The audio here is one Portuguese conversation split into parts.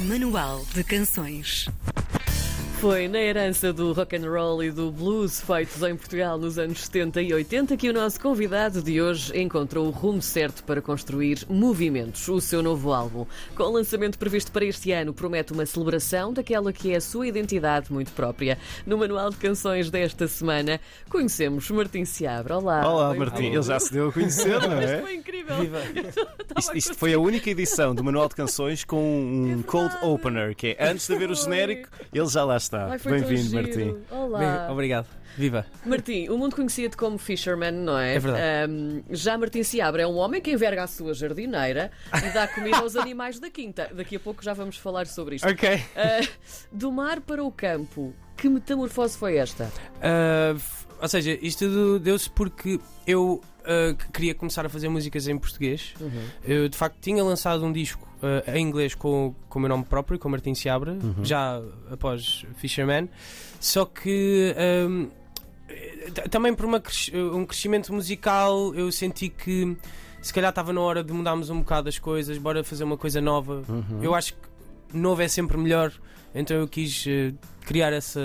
Manual de Canções. Foi na herança do rock and roll e do blues feitos em Portugal nos anos 70 e 80 que o nosso convidado de hoje encontrou o rumo certo para construir Movimentos, o seu novo álbum. Com o lançamento previsto para este ano, promete uma celebração daquela que é a sua identidade muito própria. No manual de canções desta semana, conhecemos Martim Seabra. Olá. Olá. Martim. Ele já se deu a conhecer, não Isto é? foi incrível. Isto, isto foi a única edição do Manual de Canções com um cold opener, que é antes de ver o genérico, ele já lá está. Tão Bem-vindo. Martim. Olá. Obrigado. Viva. Martim, o mundo conhecia-te como Fisherman, não é? É verdade. Ahm, já Martim Seabra é um homem que enverga a sua jardineira e dá comida aos animais da quinta. Daqui a pouco já vamos falar sobre isto. Ok. Ah, do mar para o campo, que metamorfose foi esta? Uh, ou seja, isto tudo deu-se porque eu uh, que queria começar a fazer músicas em português. Eu de facto tinha lançado um disco uh, em inglês com, com o meu nome próprio, com Martin Seabra, já após Fisherman. Só que um, t- também por uma cres- um crescimento musical eu senti que se calhar estava na hora de mudarmos um bocado as coisas, bora fazer uma coisa nova. Uhum. Eu acho que novo é sempre melhor, então eu quis eh, criar essa.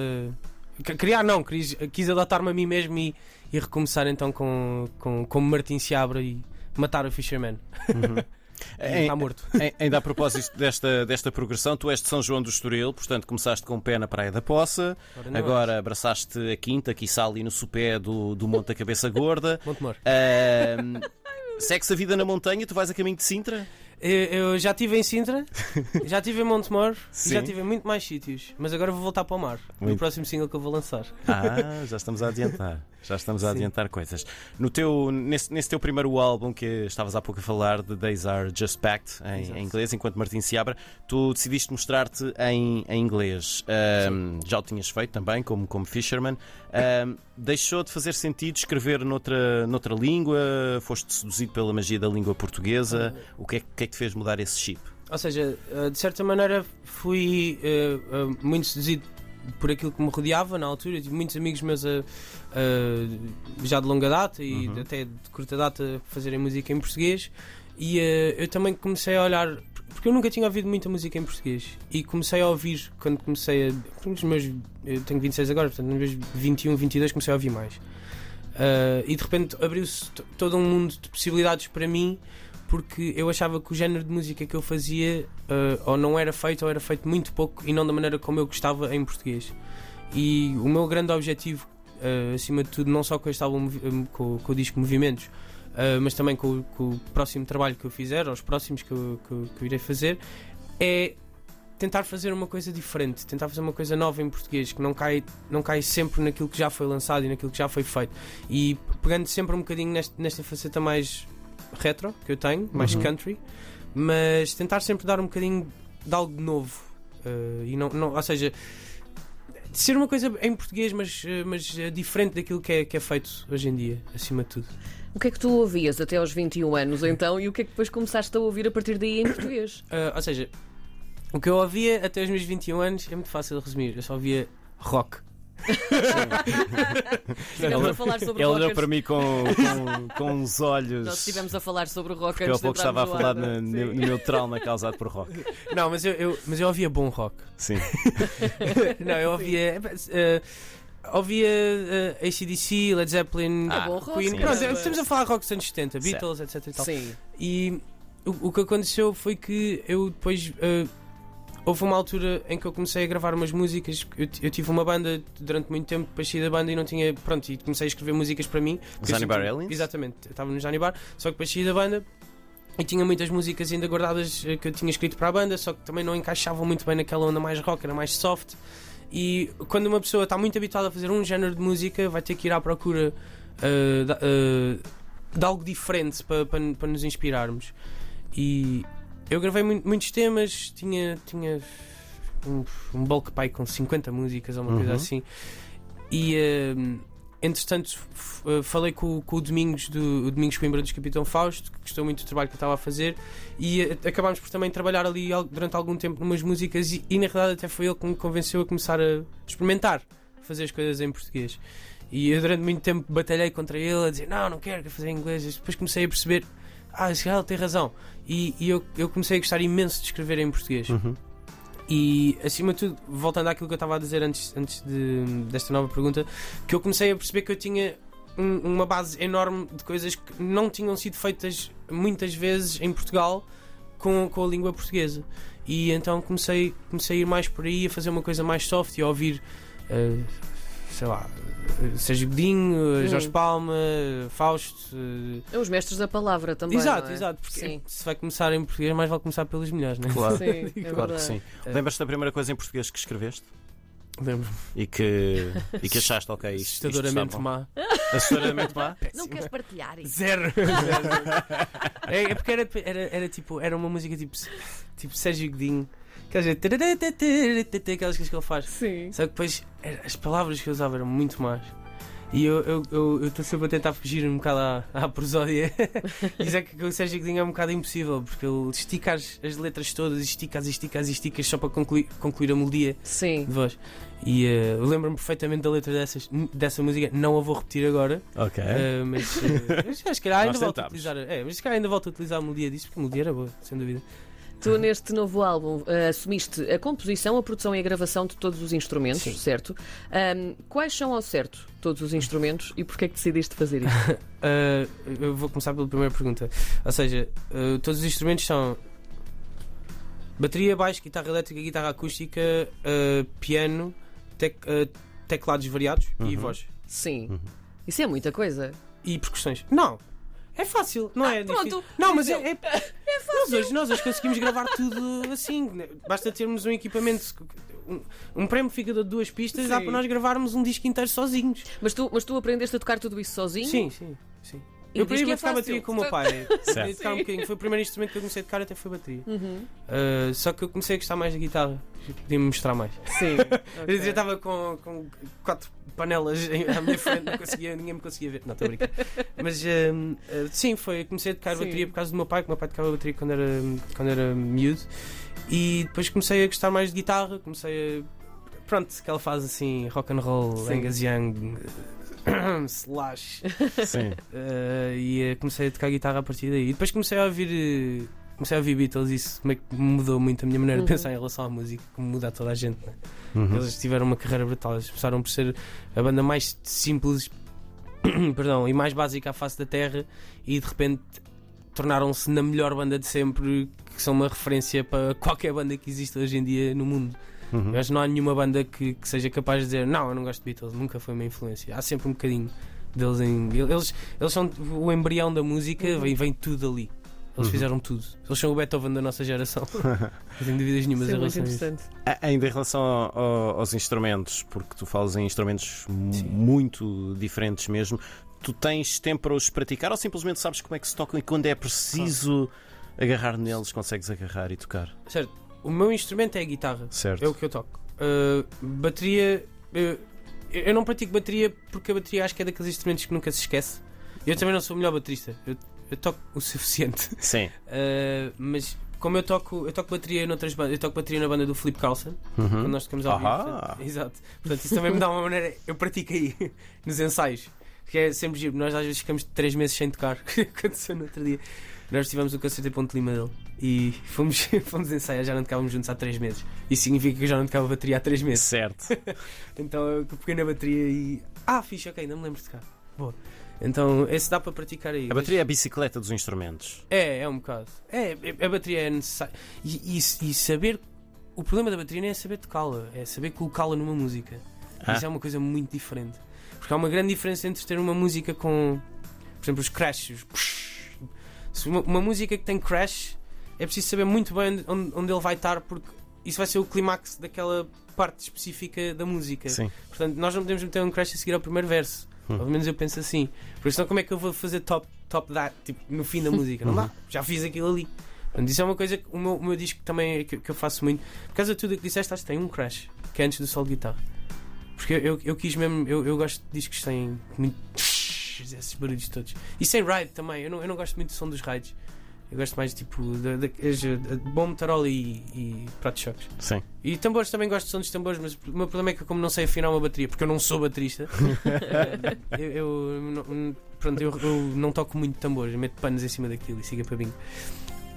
Criar não, quis, quis adaptar-me a mim mesmo e, e recomeçar então com, com, com Martin Seabra e matar o Fisherman. Em- Está morto. em- ainda a propósito desta, desta progressão, tu és de São João do Estoril, portanto começaste com o pé na Praia da Poça, Ora, não agora abraçaste a quinta, quiçá ali no sopé do, do Monte da Cabeça Gorda. Montemor. Ahm, Segue-se a vida na montanha, tu vais a caminho de Sintra? Eu, eu já estive em Sintra, já estive em Montemor e já estive em muito mais sítios, mas agora vou voltar para o mar. No Muito. próximo single que eu vou lançar. Ah, já estamos a adiantar. Já estamos a Sim. adiantar coisas. No teu, nesse, nesse teu primeiro álbum que estavas há pouco a falar, The Days Are Just Packed, em, em inglês, enquanto Martin Seabra, tu decidiste mostrar-te em, em inglês. Ahm, já o tinhas feito também, como, como Fisherman. Ahm, deixou de fazer sentido escrever noutra, noutra língua? Foste seduzido pela magia da língua portuguesa? O que é, que é que te fez mudar esse chip? Ou seja, eh, de certa maneira fui eh, muito seduzido por aquilo que me rodeava na altura. Eu tive muitos amigos meus a- a- já de longa data e Uhum. até de curta data a fazerem música em português. E eh, eu também comecei a olhar, porque eu nunca tinha ouvido muita música em português. E comecei a ouvir quando comecei a. Meus, eu tenho 26 agora, portanto, nos meus 21, 22 comecei a ouvir mais. Eh, e de repente abriu-se todo um mundo de possibilidades para mim porque eu achava que o género de música que eu fazia eh, ou não era feito ou era feito muito pouco e não da maneira como eu gostava em português. E o meu grande objetivo, eh, acima de tudo, não só com este álbum, eh, com, com o disco Movimentos, eh, mas também com, com o próximo trabalho que eu fizer, ou os próximos que eu, que que eu irei fazer, é tentar fazer uma coisa diferente, tentar fazer uma coisa nova em português, que não cai, não cai sempre naquilo que já foi lançado e naquilo que já foi feito. E pegando sempre um bocadinho neste- nesta faceta mais retro que eu tenho, mais Uhum. country, mas tentar sempre dar um bocadinho de algo novo. eh, e não, não, ou seja, ser uma coisa em português, mas, eh, mas eh, diferente daquilo que é, que é feito hoje em dia, acima de tudo. O que é que tu ouvias até aos 21 anos, então, e o que é que depois começaste a ouvir a partir daí em português? Eh, ou seja, o que eu ouvia até os meus 21 anos é muito fácil de resumir. Eu só ouvia rock. Estivemos a falar sobre Ele olhou para mim com, com, com uns olhos. Nós estivemos a falar sobre rock Porque há antes de pouco estava a falar no no, é? meu trauma causado por rock. Não, mas eu, eu- mas eu ouvia bom rock. Sim. não, eu ouvia. eh, ouvia eh, ACDC, Led Zeppelin, Ah, bom rock, Queen. Pronto, estamos a falar rock dos anos 70, Certo. Beatles, etc. E, tal. Sim. e o, o que aconteceu foi que eu depois. eh, houve uma altura em que eu comecei a gravar umas músicas. Eu, eu tive uma banda durante muito tempo, depois saí da banda e não tinha. Pronto, e comecei a escrever músicas para mim. Johnny Bar Aliens? Exatamente, eu estava no Johnny Bar, só que depois saí da banda e tinha muitas músicas ainda guardadas eh, que eu tinha escrito para a banda, só que também não encaixavam muito bem naquela onda mais rock, era mais soft. E quando uma pessoa está muito habituada a fazer um género de música, vai ter que ir à procura eh, da- eh, de algo diferente para, para, para nos inspirarmos. E eu gravei mu- muitos temas, tinha, tinha um, um bulk pie com 50 músicas ou uma coisa Uhum. assim. E eh, entretanto eh, falei com, com o Domingos do o Domingos Coimbra dos Capitão Fausto, que gostou muito do trabalho que eu estava a fazer, e eh, acabámos por também trabalhar ali al- durante algum tempo numas músicas e, e na realidade até foi ele que me convenceu a começar a experimentar fazer as coisas em português. E eu durante muito tempo batalhei contra ele a dizer não, não quero, quero fazer em inglês. E depois comecei a perceber, ah, cara tem razão. E, e eu, eu comecei a gostar imenso de escrever em português. Uhum. E acima de tudo, voltando àquilo que eu estava a dizer antes, antes de, desta nova pergunta, que eu comecei a perceber que eu tinha um- uma base enorme de coisas que não tinham sido feitas muitas vezes em Portugal com, com a língua portuguesa. E então comecei, comecei a ir mais por aí, a fazer uma coisa mais soft e a ouvir, eh, sei lá, Sérgio Godinho, Jorge. Palma, Fausto. eh, É Os mestres da palavra também. exato, não é? exato, porque Sim. se vai começar em português, mais vale começar pelos melhores, não é? Claro. Sim, é Claro que sim. É. Lembras-te da primeira coisa em português que escreveste? Lembro. E que, e que achaste, ok, isto, Assustadoramente má. Assustadoramente má? Não queres partilhar isso? Zero. Zero. é, é porque era, era, era tipo, era uma música tipo, tipo Sérgio Godinho. Aquelas, aquelas coisas que ele faz. Sim. Só que depois era- as palavras que eu usava eram muito más. E eu estou eu, eu, estou sempre a tentar fugir um bocado à, à prosódia. e dizer que o Sérgio Godinho é um bocado impossível, porque ele estica as, as letras todas, esticas, esticas, esticas só para concluir, concluir a melodia Sim. de voz. E eh, eu lembro-me perfeitamente da letra dessas, dessa música, não a vou repetir agora. Ok. Uh, mas, uh, mas acho que ainda volto a utilizar. É, mas se calhar ainda volto a utilizar a melodia disso, porque a melodia era boa, sem dúvida. Tu, neste novo álbum, eh, assumiste a composição, a produção e a gravação de todos os instrumentos, Sim. certo? Ahm, quais são ao certo todos os instrumentos e porquê é que decidiste fazer isto? Uh, eu vou começar pela primeira pergunta. Ou seja, uh, todos os instrumentos são bateria, baixo, guitarra elétrica, guitarra acústica, uh, piano, tec- uh, teclados variados e Uhum. voz. Sim. Uhum. Isso é muita coisa. E percussões. Não! É fácil, não é difícil. Pronto. Não, mas é, é, Nós hoje, nós hoje conseguimos gravar tudo assim. né? Basta termos um equipamento. Um, um pré-amplificador de duas pistas, dá Sim. para nós gravarmos um disco inteiro sozinhos. Mas tu, mas tu aprendeste a tocar tudo isso sozinho? Sim, sim, sim. E Eu diz aprendi que a é tocar bateria com o meu pai. Certo. Tocar um bocadinho. Foi o primeiro instrumento que eu comecei a tocar, até foi bateria. Uhum. Uh, só que eu comecei a gostar mais da guitarra. Podia-me mostrar mais. Sim. Eu já estava com, com quatro panelas à minha frente, não conseguia, ninguém me conseguia ver. Não, estou a brincar. Mas um, uh, sim, foi, comecei a tocar Sim. bateria por causa do meu pai, que o meu pai tocava bateria quando era, quando era miúdo. E depois comecei a gostar mais de guitarra, comecei a. Pronto, aquela fase assim, rock and roll. Angus Young, slash. Sim. Uh, e uh, comecei a tocar guitarra a partir daí. E depois comecei a ouvir. uh, comecei a ouvir Beatles e isso meio que mudou muito a minha maneira Uhum. de pensar em relação à música, como muda a toda a gente. né? Uhum. Eles tiveram uma carreira brutal. Eles começaram por ser a banda mais simples perdão, e mais básica à face da Terra e de repente tornaram-se na melhor banda de sempre, que são uma referência para qualquer banda que existe hoje em dia no mundo. Uhum. Que não há nenhuma banda que, que seja capaz de dizer não, eu não gosto de Beatles, nunca foi uma influência. Há sempre um bocadinho deles em. Eles, eles são o embrião da música, Uhum. vem, vem tudo ali. Eles Uhum. fizeram tudo. Eles são o Beethoven da nossa geração. não tenho dúvidas nenhumas é em relação a Ainda em relação ao- ao- aos instrumentos, porque tu falas em instrumentos muito diferentes mesmo, tu tens tempo para os praticar ou simplesmente sabes como é que se tocam e quando é preciso agarrar neles consegues agarrar e tocar? Certo. O meu instrumento é a guitarra. Certo. É o que eu toco. Uh, bateria. uh, eu não pratico bateria porque a bateria acho que é daqueles instrumentos que nunca se esquece. Eu também não sou o melhor baterista. Eu, eu toco o suficiente. Sim. Uh, mas como eu toco, eu toco bateria noutras bandas, eu toco bateria na banda do Flip Carlson, Uhum. quando nós tocamos ao vivo. Portanto, exato. Portanto, isso também me dá uma maneira. Eu pratico aí nos ensaios. Que é sempre giro. Nós às vezes ficamos 3 meses sem tocar. que Aconteceu no outro dia. Nós tivemos o concerto em Ponte Lima dele e fomos, fomos ensaiar, já não tocávamos juntos há 3 meses. Isso significa que eu já não tocava bateria há 3 meses. Certo. Então eu peguei na bateria e. Ah, fixe, ok, não me lembro de tocar. Boa. Então esse dá para praticar aí. A bateria é a bicicleta dos instrumentos. É, é um bocado. É, a bateria é necessária. E, e, e saber. O problema da bateria não é saber tocá-la, é saber colocá-la numa música. Ah. Isso é uma coisa muito diferente. Porque há uma grande diferença entre ter uma música com. Por exemplo, os crashes. Se uma, uma música que tem crash, é preciso saber muito bem onde, onde ele vai estar, porque isso vai ser o clímax daquela parte específica da música. Sim. Portanto, nós não podemos meter um crash a seguir ao primeiro verso. Hum. Pelo menos eu penso assim. Por isso, então, como é que eu vou fazer top, top that, tipo, no fim da música? Não dá. Já fiz aquilo ali. Portanto, isso é uma coisa que o meu, o meu disco também é que, que eu faço muito. Por causa de tudo o que disseste, acho que tem um crash, que é antes do solo de guitarra. Porque eu, eu, eu quis mesmo, eu, eu gosto de discos que têm esses barulhos todos. E sem ride também. Eu não, eu não gosto muito do som dos rides. Eu gosto mais tipo de, de, de, de bom metarola e, e pratos choques. Sim. E tambores também gosto de som dos tambores, mas o meu problema é que eu, como não sei afinar uma bateria, porque eu não sou baterista, eu, eu não, pronto, eu, eu não toco muito tambores, meto panos em cima daquilo e siga para bingo.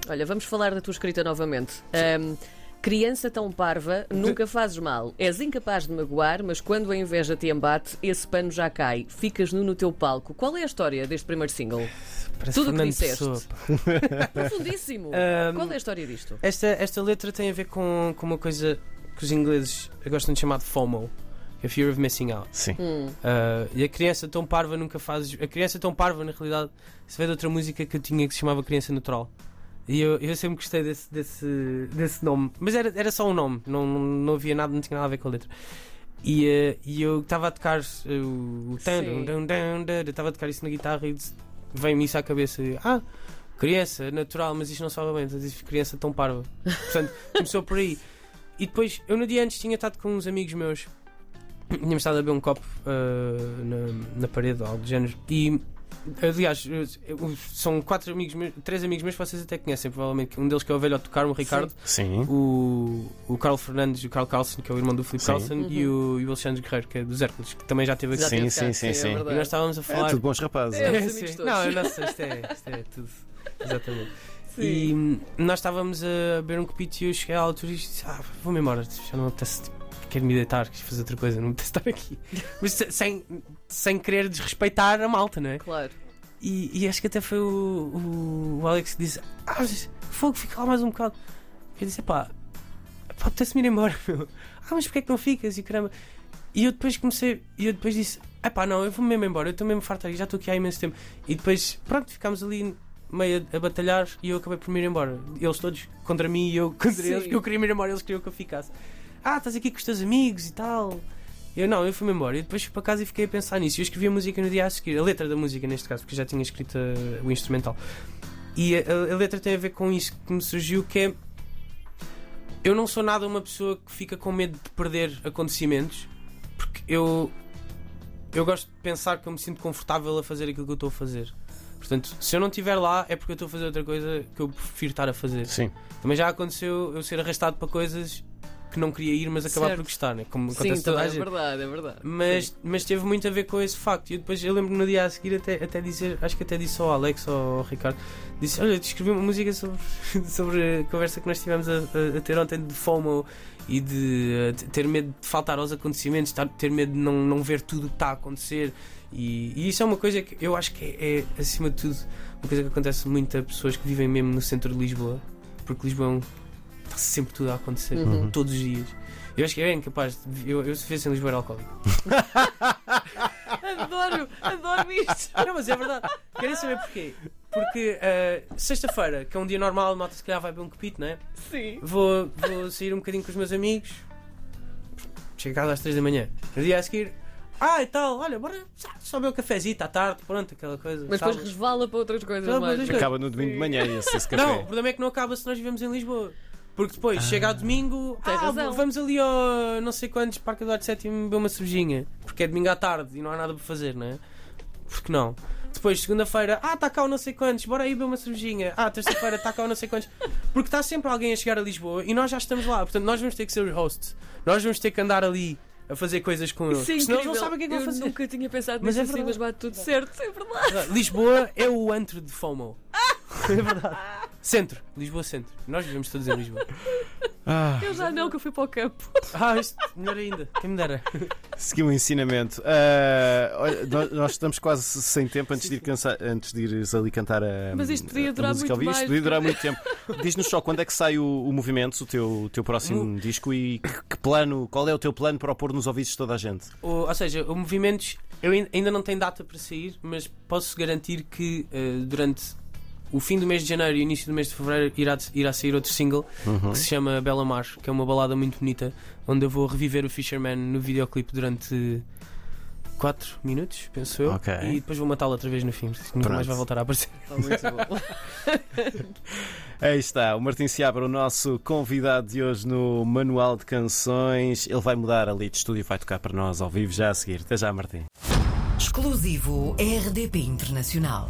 Olha, vamos falar da tua escrita novamente. Ahm, Criança tão parva, nunca fazes mal. És incapaz de magoar, mas quando a inveja te embate, esse pano já cai. Ficas nu no teu palco. Qual é a história deste primeiro single? Parece Tudo o que disseste. Profundíssimo. Ahm, Qual é a história disto? Esta, esta letra tem a ver com, com uma coisa que os ingleses gostam de chamar de FOMO, que é Fear of Missing Out. Sim. Hum, Uh, e a criança tão parva nunca faz. A criança tão parva, na realidade, se vê de outra música que eu tinha que se chamava Criança Natural. E eu, eu sempre gostei desse, desse, desse nome. Mas era, era só um nome, não, não, havia nada, não tinha nada a ver com a letra. E, uh, e eu estava a tocar uh, o. estava a tocar isso na guitarra e veio-me isso à cabeça. Ah, criança natural, mas isto não soa bem. Então disse criança tão parva. Portanto, começou por aí. E depois, eu no dia antes tinha estado com uns amigos meus Tínhamos estado a beber um copo uh, na, na parede ou algo do género. E, aliás, são quatro amigos meus, três amigos meus que vocês até conhecem, provavelmente. Um deles que é o velho a tocar, o Ricardo, Sim. o, o Carlos Fernandes, o Carl Carlson, que é o irmão do Filipe Sim. Carlson, e, o, e o Alexandre Guerreiro, que é dos Hércules, que também já esteve aqui. Sim, teve sim, cá, sim, é sim. E nós estávamos a É falar. tudo bons rapazes. É. é? sim. Não, eu não sei, isto é, isto é tudo. Exatamente. Sim. E hum, nós estávamos a beber um copito e eu cheguei à altura e disse: Ah, vou-me embora, já não me apetece, tipo, quero me deitar, quero fazer outra coisa, não me estar aqui. Mas se- sem, sem querer desrespeitar a malta, não é? Claro. E, e acho que até foi o, o, o Alex que disse: Ah, fogo, fica lá mais um bocado. Eu disse: Pá, pá apetece-me ir embora, meu. Ah, mas porquê é que não ficas? E caramba. E eu depois comecei, e eu depois disse: Ah, pá, não, eu vou mesmo embora, eu estou mesmo farto já estou aqui há imenso tempo. E depois, pronto, ficámos ali meio a, a batalhar e eu acabei por me ir embora. Eles todos contra mim e eu contra Sim. eles, eu queria me ir embora, eles queriam que eu ficasse. Ah, estás aqui com os teus amigos e tal. Eu não, eu fui-me embora. E depois fui para casa e fiquei a pensar nisso. E eu escrevi a música no dia a seguir, a letra da música neste caso, porque já tinha escrito uh, o instrumental. E a- a letra tem a ver com isso que me surgiu, que é eu não sou nada uma pessoa que fica com medo de perder acontecimentos, porque eu eu gosto de pensar que eu me sinto confortável a fazer aquilo que eu estou a fazer. Portanto, se eu não estiver lá é porque eu estou a fazer outra coisa que eu prefiro estar a fazer. Sim. Também já aconteceu eu ser arrastado para coisas que não queria ir, mas acabar Certo. por gostar, né? como Sim, acontece toda a é gente. verdade, é verdade. Mas, mas teve muito a ver com esse facto. E depois eu lembro no dia a seguir até, até dizer, acho que até disse ao Alex ou ao Ricardo, disse, olha, te escrevi uma música sobre, sobre a conversa que nós tivemos a, a- a ter ontem de FOMO e de eh, de ter medo de faltar aos acontecimentos, ter medo de não, não ver tudo o que está a acontecer. E, e isso é uma coisa que eu acho que é, é, acima de tudo, uma coisa que acontece muito a pessoas que vivem mesmo no centro de Lisboa, porque Lisboa é um- sempre tudo a acontecer, Uhum. todos os dias. Eu acho que é incapaz. de- Eu, eu se vivesse em Lisboa era alcoólico. Adoro, adoro isto. Não, mas é verdade. Querem saber porquê? Porque eh, sexta-feira, que é um dia normal, a malta se calhar vai beber um copito, não é? Sim. Vou, vou sair um bocadinho com os meus amigos. Chego a casa às 3 da manhã. No dia a seguir, ah e tal, olha, bora só beber um cafezinho à tarde, pronto, aquela coisa. Mas depois resvala para outras coisas Não, mais. Acaba no domingo de manhã esse, esse café. Não, o problema é que não acaba se nós vivemos em Lisboa. Porque depois chega ao domingo, Tem ah, razão. vamos ali ao não sei quantos Parque Eduardo VII beber uma cervejinha. Porque é domingo à tarde e não há nada para fazer, não é? Porque não? Depois, segunda-feira, ah, está cá o não sei quantos, bora aí beber uma cervejinha. Ah, terça-feira, está cá o não sei quantos. Porque está sempre alguém a chegar a Lisboa e nós já estamos lá. Portanto, nós vamos ter que ser os hosts. Nós vamos ter que andar ali a fazer coisas com eles. Isso é senão eles incrível. não sabem o que é que vão Eu fazer. nunca tinha pensado Mas nisso é assim, verdade. mas bate tudo certo, é verdade. Lisboa é o antro de FOMO. É verdade. Centro, Lisboa Centro. Nós vivemos todos em Lisboa. Ah, Eu já não, que eu fui para o campo. Ah, isto, melhor ainda. Quem me dera. seguiu o ensinamento. Ah, olha, nós- nós estamos quase sem tempo antes de, ir cansa- antes de ires ali cantar a. Mas isto podia durar muito vivo. Isto mais. podia durar muito tempo. Diz-nos só quando é que sai o, o Movimentos, o teu, o teu próximo disco e que, que plano, qual é o teu plano para o pôr nos ouvidos de toda a gente? O- ou seja, o Movimentos eu ain- ainda não tem data para sair, mas posso garantir que eh, durante o fim do mês de janeiro e início do mês de fevereiro irá, irá sair outro single que se chama Bela Mar, que é uma balada muito bonita, onde eu vou reviver o Fisherman no videoclipe durante 4 minutos, penso eu, Ok. e depois vou matá-lo outra vez no fim, porque nunca mais vai voltar a aparecer. Está muito bom. Aí está, o Martim Seabra, o nosso convidado de hoje no Manual de Canções. Ele vai mudar ali de estúdio e vai tocar para nós ao vivo já a seguir. Até já, Martim. Exclusivo RDP Internacional.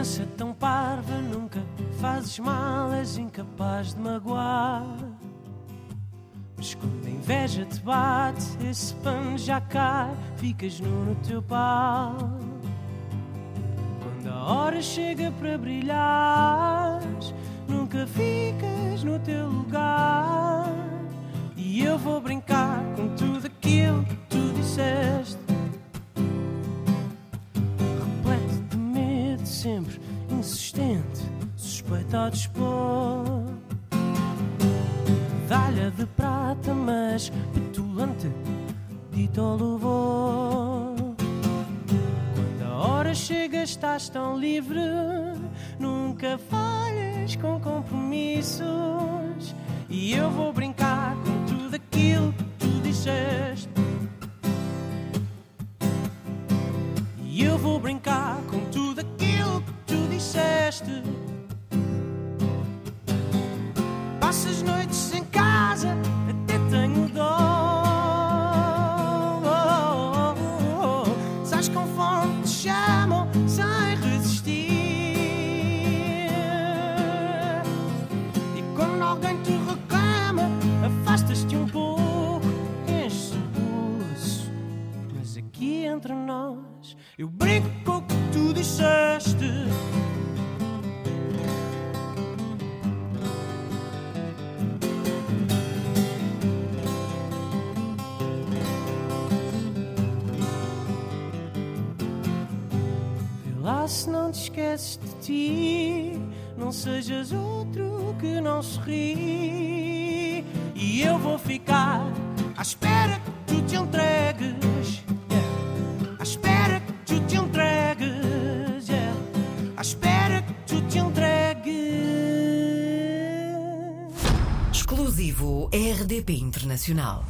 Criança tão parva, nunca fazes mal, és incapaz de magoar. Mas quando a inveja te bate, esse pano já cai, ficas nu no teu pau. Quando a hora chega para brilhar, nunca ficas no teu lugar. E eu vou brincar com tudo aquilo que tu disseste. Sempre insistente, suspeito a dispor. Medalha de prata, mas petulante, dito ao louvor. Quando a hora chega, estás tão livre, nunca falhas com compromissos. E eu vou brincar com tudo aquilo que tu disseste. E eu vou brincar disseste. Passas noites em casa, até tenho dó. Se não te esqueces de ti, não sejas outro que não sorri. E eu vou ficar à espera que tu te entregues. À espera que tu te entregues. À espera que tu te entregues. Exclusivo RDP Internacional.